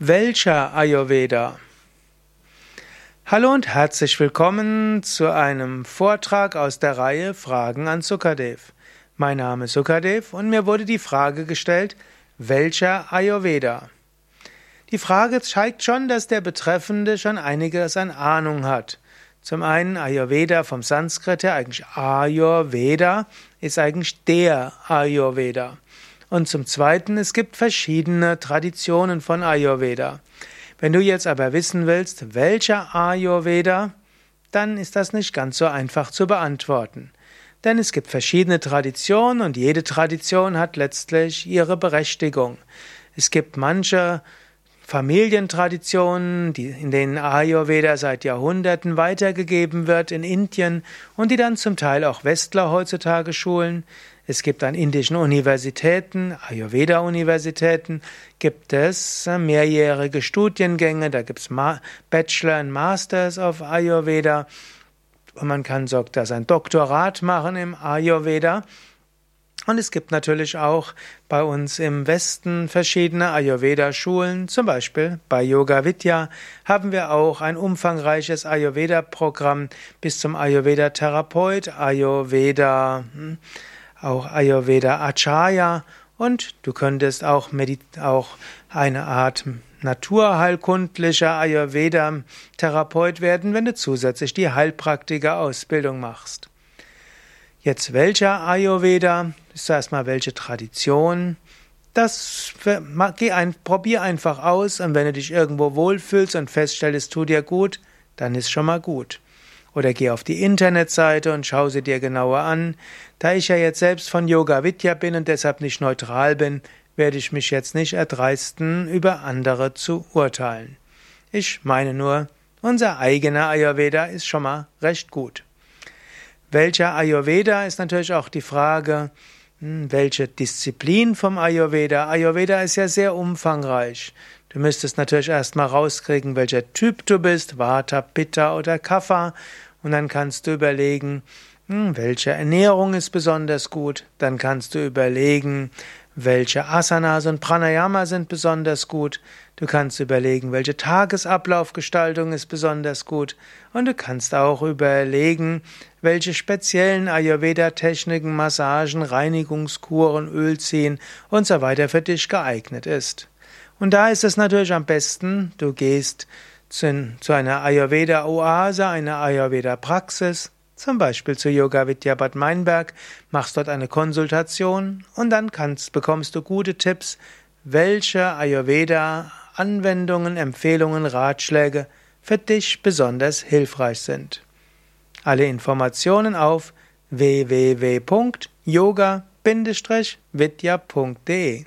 Welcher Ayurveda? Hallo und herzlich willkommen zu einem Vortrag aus der Reihe Fragen an Sukadev. Mein Name ist Sukadev und mir wurde die Frage gestellt, welcher Ayurveda? Die Frage zeigt schon, dass der Betreffende schon einiges an Ahnung hat. Zum einen Ayurveda vom Sanskrit her, eigentlich Ayurveda, ist eigentlich der Ayurveda. Und zum Zweiten, es gibt verschiedene Traditionen von Ayurveda. Wenn du jetzt aber wissen willst, welcher Ayurveda, dann ist das nicht ganz so einfach zu beantworten. Denn es gibt verschiedene Traditionen und jede Tradition hat letztlich ihre Berechtigung. Es gibt manche Familientraditionen, die, in denen Ayurveda seit Jahrhunderten weitergegeben wird in Indien und die dann zum Teil auch Westler heutzutage schulen. Es gibt an indischen Universitäten, Ayurveda-Universitäten, gibt es äh, mehrjährige Studiengänge, da gibt es Bachelor und Masters of Ayurveda und man kann sogar sein Doktorat machen im Ayurveda. Und es gibt natürlich auch bei uns im Westen verschiedene Ayurveda-Schulen. Zum Beispiel bei Yoga Vidya haben wir auch ein umfangreiches Ayurveda-Programm bis zum Ayurveda-Therapeut, Ayurveda, hm, auch Ayurveda Acharya und du könntest auch, auch eine Art naturheilkundlicher Ayurveda-Therapeut werden, wenn du zusätzlich die Heilpraktiker-Ausbildung machst. Jetzt welcher Ayurveda? Ist zuerst mal welche Tradition? Das geh ein, probier einfach aus und wenn du dich irgendwo wohlfühlst und feststellst, es tut dir gut, dann ist schon mal gut. Oder geh auf die Internetseite und schau sie dir genauer an. Da ich ja jetzt selbst von Yoga Vidya bin und deshalb nicht neutral bin, werde ich mich jetzt nicht erdreisten, über andere zu urteilen. Ich meine nur, unser eigener Ayurveda ist schon mal recht gut. Welcher Ayurveda ist natürlich auch die Frage, hm, welche Disziplin vom Ayurveda? Ayurveda ist ja sehr umfangreich. Du müsstest natürlich erstmal rauskriegen, welcher Typ du bist, Vata, Pitta oder Kapha. Und dann kannst du überlegen, hm, welche Ernährung ist besonders gut. Dann kannst du überlegen, welche Asanas und Pranayama sind besonders gut. Du kannst überlegen, welche Tagesablaufgestaltung ist besonders gut. Und du kannst auch überlegen, welche speziellen Ayurveda-Techniken, Massagen, Reinigungskuren, Ölziehen und so weiter für dich geeignet ist. Und da ist es natürlich am besten, du gehst zu, zu einer Ayurveda-Oase, einer Ayurveda-Praxis, zum Beispiel zu Yoga Vidya Bad Meinberg, machst dort eine Konsultation und dann kannst, bekommst du gute Tipps, welche Ayurveda-Anwendungen, Empfehlungen, Ratschläge für dich besonders hilfreich sind. Alle Informationen auf www.yoga-vidya.de